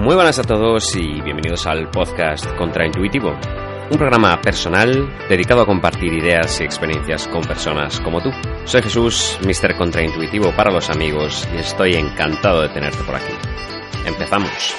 Muy buenas a todos y bienvenidos al podcast Contraintuitivo, un programa personal dedicado a compartir ideas y experiencias con personas como tú. Soy Jesús, Mr. Contraintuitivo para los amigos y estoy encantado de tenerte por aquí. Empezamos.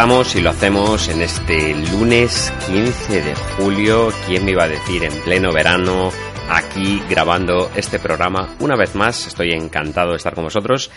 Y lo hacemos en este lunes 15 de julio. ¿Quién me iba a decir en pleno verano? Aquí grabando este programa. Una vez más, estoy encantado de estar con vosotros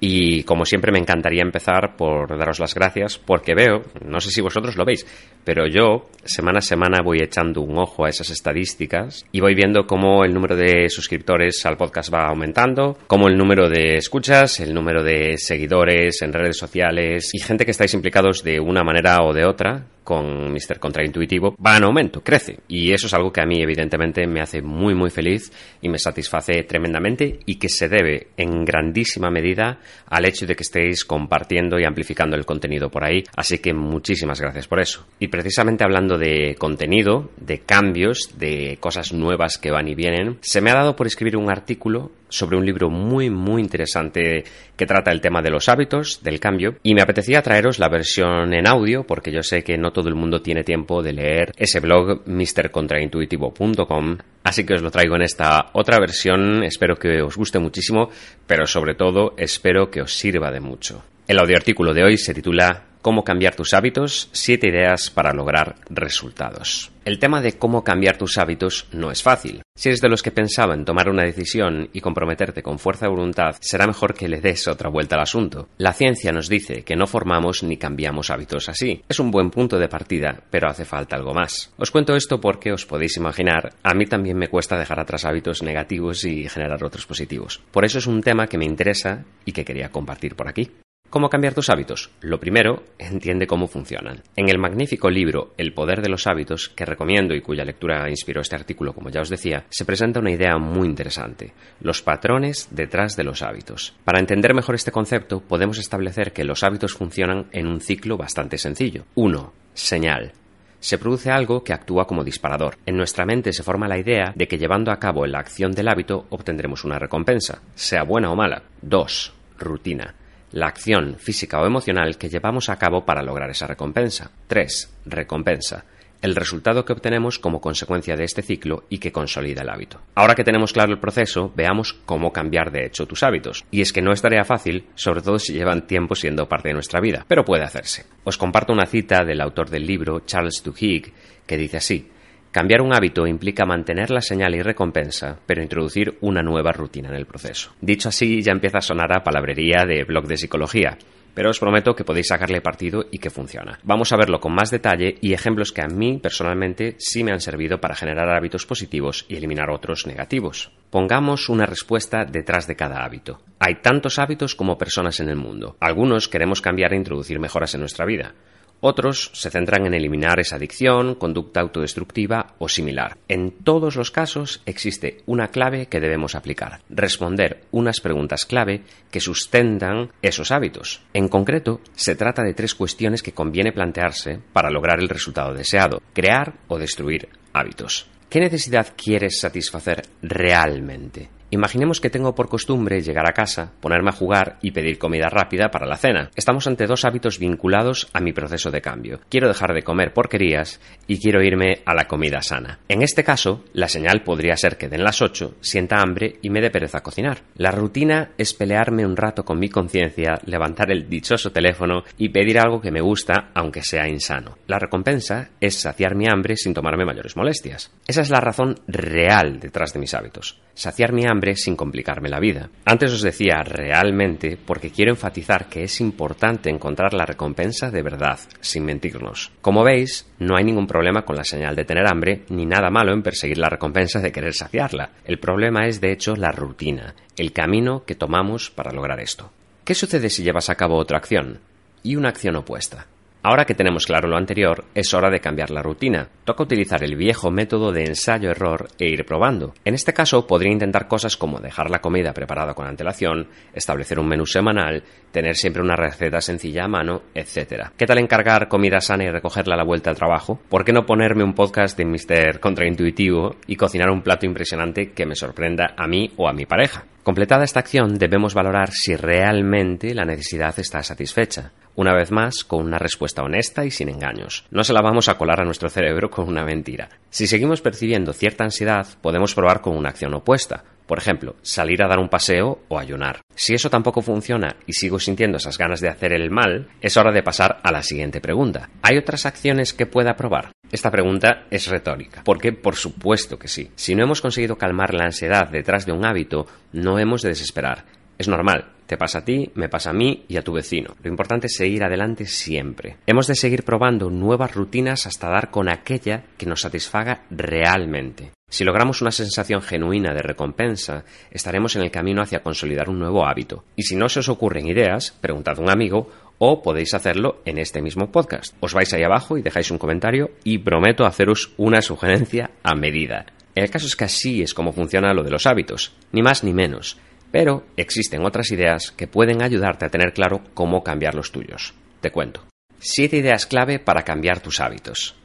y como siempre me encantaría empezar por daros las gracias porque veo, no sé si vosotros lo veis, pero yo semana a semana voy echando un ojo a esas estadísticas y voy viendo cómo el número de suscriptores al podcast va aumentando, cómo el número de escuchas, el número de seguidores en redes sociales y gente que estáis implicados de una manera o de otra con Mr. Contraintuitivo va en aumento, crece. Y eso es algo que a mí, evidentemente, me hace muy, muy feliz y me satisface tremendamente y que se debe en grandísima medida al hecho de que estéis compartiendo y amplificando el contenido por ahí. Así que muchísimas gracias por eso. Y precisamente hablando de contenido, de cambios, de cosas nuevas que van y vienen, se me ha dado por escribir un artículo sobre un libro muy muy interesante que trata el tema de los hábitos, del cambio, y me apetecía traeros la versión en audio porque yo sé que no todo el mundo tiene tiempo de leer ese blog mrcontraintuitivo.com, así que os lo traigo en esta otra versión, espero que os guste muchísimo, pero sobre todo espero que os sirva de mucho. El audioartículo de hoy se titula Cómo cambiar tus hábitos, siete ideas para lograr resultados. El tema de cómo cambiar tus hábitos no es fácil. Si eres de los que pensaban tomar una decisión y comprometerte con fuerza de voluntad, será mejor que le des otra vuelta al asunto. La ciencia nos dice que no formamos ni cambiamos hábitos así. Es un buen punto de partida, pero hace falta algo más. Os cuento esto porque os podéis imaginar, a mí también me cuesta dejar atrás hábitos negativos y generar otros positivos. Por eso es un tema que me interesa y que quería compartir por aquí. ¿Cómo cambiar tus hábitos? Lo primero, entiende cómo funcionan. En el magnífico libro El poder de los hábitos, que recomiendo y cuya lectura inspiró este artículo, como ya os decía, se presenta una idea muy interesante, los patrones detrás de los hábitos. Para entender mejor este concepto, podemos establecer que los hábitos funcionan en un ciclo bastante sencillo. 1. Señal se produce algo que actúa como disparador. En nuestra mente se forma la idea de que llevando a cabo la acción del hábito obtendremos una recompensa, sea buena o mala. 2. Rutina la acción física o emocional que llevamos a cabo para lograr esa recompensa. 3. Recompensa. El resultado que obtenemos como consecuencia de este ciclo y que consolida el hábito. Ahora que tenemos claro el proceso, veamos cómo cambiar de hecho tus hábitos. Y es que no es tarea fácil, sobre todo si llevan tiempo siendo parte de nuestra vida, pero puede hacerse. Os comparto una cita del autor del libro, Charles Duhigg, que dice así: Cambiar un hábito implica mantener la señal y recompensa, pero introducir una nueva rutina en el proceso. Dicho así, ya empieza a sonar a palabrería de blog de psicología, pero os prometo que podéis sacarle partido y que funciona. Vamos a verlo con más detalle y ejemplos que a mí personalmente sí me han servido para generar hábitos positivos y eliminar otros negativos. Pongamos una respuesta detrás de cada hábito. Hay tantos hábitos como personas en el mundo. Algunos queremos cambiar e introducir mejoras en nuestra vida. Otros se centran en eliminar esa adicción, conducta autodestructiva o similar. En todos los casos existe una clave que debemos aplicar, responder unas preguntas clave que sustentan esos hábitos. En concreto, se trata de tres cuestiones que conviene plantearse para lograr el resultado deseado, crear o destruir hábitos. ¿Qué necesidad quieres satisfacer realmente? Imaginemos que tengo por costumbre llegar a casa, ponerme a jugar y pedir comida rápida para la cena. Estamos ante dos hábitos vinculados a mi proceso de cambio. Quiero dejar de comer porquerías y quiero irme a la comida sana. En este caso, la señal podría ser que den las 8, sienta hambre y me dé pereza cocinar. La rutina es pelearme un rato con mi conciencia, levantar el dichoso teléfono y pedir algo que me gusta aunque sea insano. La recompensa es saciar mi hambre sin tomarme mayores molestias. Esa es la razón real detrás de mis hábitos. Saciar mi hambre sin complicarme la vida. Antes os decía realmente porque quiero enfatizar que es importante encontrar la recompensa de verdad, sin mentirnos. Como veis, no hay ningún problema con la señal de tener hambre, ni nada malo en perseguir la recompensa de querer saciarla. El problema es, de hecho, la rutina, el camino que tomamos para lograr esto. ¿Qué sucede si llevas a cabo otra acción? Y una acción opuesta. Ahora que tenemos claro lo anterior, es hora de cambiar la rutina. Toca utilizar el viejo método de ensayo-error e ir probando. En este caso, podría intentar cosas como dejar la comida preparada con antelación, establecer un menú semanal, tener siempre una receta sencilla a mano, etc. ¿Qué tal encargar comida sana y recogerla a la vuelta al trabajo? ¿Por qué no ponerme un podcast de Mr. Contraintuitivo y cocinar un plato impresionante que me sorprenda a mí o a mi pareja? Completada esta acción, debemos valorar si realmente la necesidad está satisfecha. Una vez más, con una respuesta honesta y sin engaños. No se la vamos a colar a nuestro cerebro con una mentira. Si seguimos percibiendo cierta ansiedad, podemos probar con una acción opuesta. Por ejemplo, salir a dar un paseo o ayunar. Si eso tampoco funciona y sigo sintiendo esas ganas de hacer el mal, es hora de pasar a la siguiente pregunta. ¿Hay otras acciones que pueda probar? Esta pregunta es retórica, porque por supuesto que sí. Si no hemos conseguido calmar la ansiedad detrás de un hábito, no hemos de desesperar. Es normal, te pasa a ti, me pasa a mí y a tu vecino. Lo importante es seguir adelante siempre. Hemos de seguir probando nuevas rutinas hasta dar con aquella que nos satisfaga realmente. Si logramos una sensación genuina de recompensa, estaremos en el camino hacia consolidar un nuevo hábito. Y si no se os ocurren ideas, preguntad a un amigo o podéis hacerlo en este mismo podcast. Os vais ahí abajo y dejáis un comentario y prometo haceros una sugerencia a medida. El caso es que así es como funciona lo de los hábitos, ni más ni menos. Pero existen otras ideas que pueden ayudarte a tener claro cómo cambiar los tuyos. Te cuento. Siete ideas clave para cambiar tus hábitos.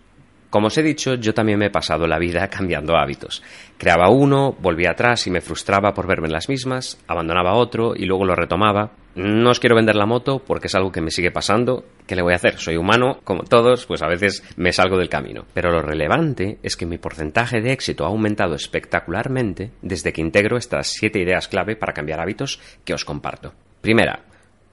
Como os he dicho, yo también me he pasado la vida cambiando hábitos. Creaba uno, volvía atrás y me frustraba por verme en las mismas, abandonaba otro y luego lo retomaba. No os quiero vender la moto porque es algo que me sigue pasando. ¿Qué le voy a hacer? Soy humano, como todos, pues a veces me salgo del camino. Pero lo relevante es que mi porcentaje de éxito ha aumentado espectacularmente desde que integro estas siete ideas clave para cambiar hábitos que os comparto. Primera,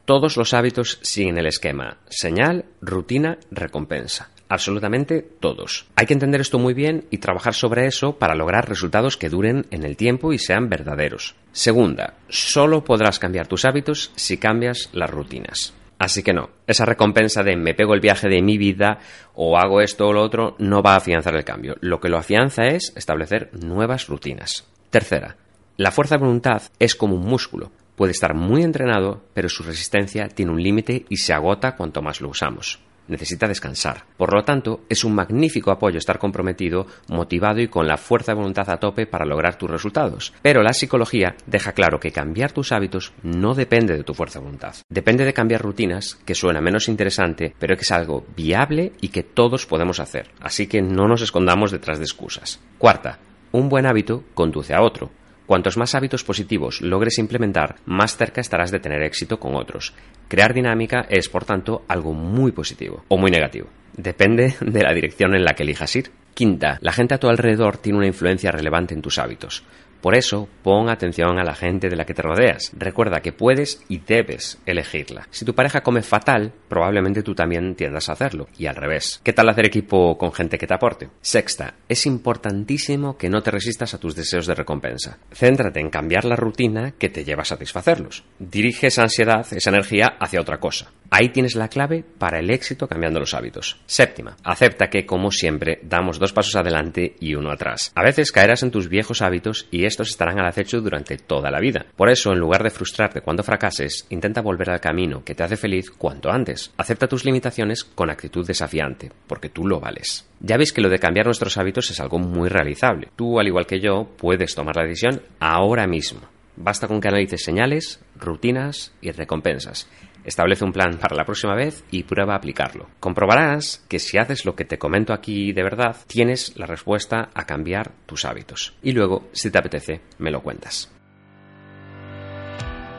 todos los hábitos siguen el esquema señal, rutina, recompensa. Absolutamente todos. Hay que entender esto muy bien y trabajar sobre eso para lograr resultados que duren en el tiempo y sean verdaderos. Segunda, solo podrás cambiar tus hábitos si cambias las rutinas. Así que no, esa recompensa de me pego el viaje de mi vida o hago esto o lo otro no va a afianzar el cambio. Lo que lo afianza es establecer nuevas rutinas. Tercera, la fuerza de voluntad es como un músculo. Puede estar muy entrenado, pero su resistencia tiene un límite y se agota cuanto más lo usamos necesita descansar. Por lo tanto, es un magnífico apoyo estar comprometido, motivado y con la fuerza de voluntad a tope para lograr tus resultados. Pero la psicología deja claro que cambiar tus hábitos no depende de tu fuerza de voluntad. Depende de cambiar rutinas, que suena menos interesante, pero que es algo viable y que todos podemos hacer. Así que no nos escondamos detrás de excusas. Cuarta, un buen hábito conduce a otro. Cuantos más hábitos positivos logres implementar, más cerca estarás de tener éxito con otros. Crear dinámica es, por tanto, algo muy positivo o muy negativo. Depende de la dirección en la que elijas ir. Quinta, la gente a tu alrededor tiene una influencia relevante en tus hábitos. Por eso, pon atención a la gente de la que te rodeas. Recuerda que puedes y debes elegirla. Si tu pareja come fatal, probablemente tú también tiendas a hacerlo. Y al revés. ¿Qué tal hacer equipo con gente que te aporte? Sexta, es importantísimo que no te resistas a tus deseos de recompensa. Céntrate en cambiar la rutina que te lleva a satisfacerlos. Dirige esa ansiedad, esa energía hacia otra cosa. Ahí tienes la clave para el éxito cambiando los hábitos. Séptima, acepta que, como siempre, damos dos pasos adelante y uno atrás. A veces caerás en tus viejos hábitos y estos estarán al acecho durante toda la vida. Por eso, en lugar de frustrarte cuando fracases, intenta volver al camino que te hace feliz cuanto antes. Acepta tus limitaciones con actitud desafiante, porque tú lo vales. Ya veis que lo de cambiar nuestros hábitos es algo muy realizable. Tú, al igual que yo, puedes tomar la decisión ahora mismo. Basta con que analices señales, rutinas y recompensas. Establece un plan para la próxima vez y prueba a aplicarlo. Comprobarás que si haces lo que te comento aquí de verdad, tienes la respuesta a cambiar tus hábitos. Y luego, si te apetece, me lo cuentas.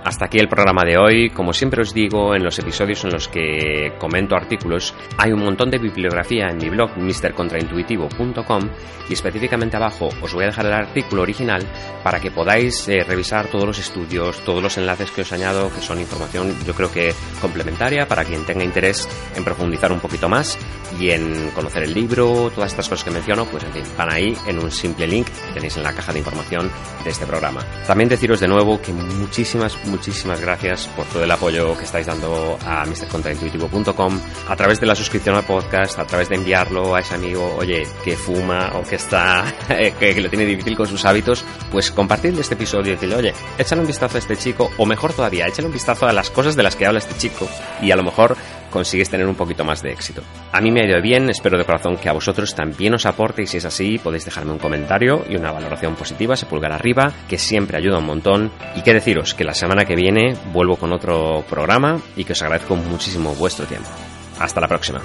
Hasta aquí el programa de hoy. Como siempre os digo, en los episodios en los que comento artículos, hay un montón de bibliografía en mi blog mrcontraintuitivo.com y específicamente abajo os voy a dejar el artículo original para que podáis eh, revisar todos los estudios, todos los enlaces que os añado, que son información yo creo que complementaria para quien tenga interés en profundizar un poquito más y en conocer el libro, todas estas cosas que menciono, pues en fin, van ahí en un simple link que tenéis en la caja de información de este programa. También deciros de nuevo que muchísimas, muchísimas gracias por todo el apoyo que estáis dando a mrcontraintuitivo.com a través de la suscripción al podcast, a través de enviarlo a ese amigo, oye, que fuma o que está, que, lo tiene difícil con sus hábitos, pues compartirle este episodio y decirle, oye, échale un vistazo a este chico, o mejor todavía, échale un vistazo a las cosas de las que habla este chico, y a lo mejor consigues tener un poquito más de éxito. A mí me ha ido bien, espero de corazón que a vosotros también os aporte y si es así podéis dejarme un comentario y una valoración positiva, se pulgar arriba, que siempre ayuda un montón. Y qué deciros, que la semana que viene vuelvo con otro programa y que os agradezco muchísimo vuestro tiempo. Hasta la próxima.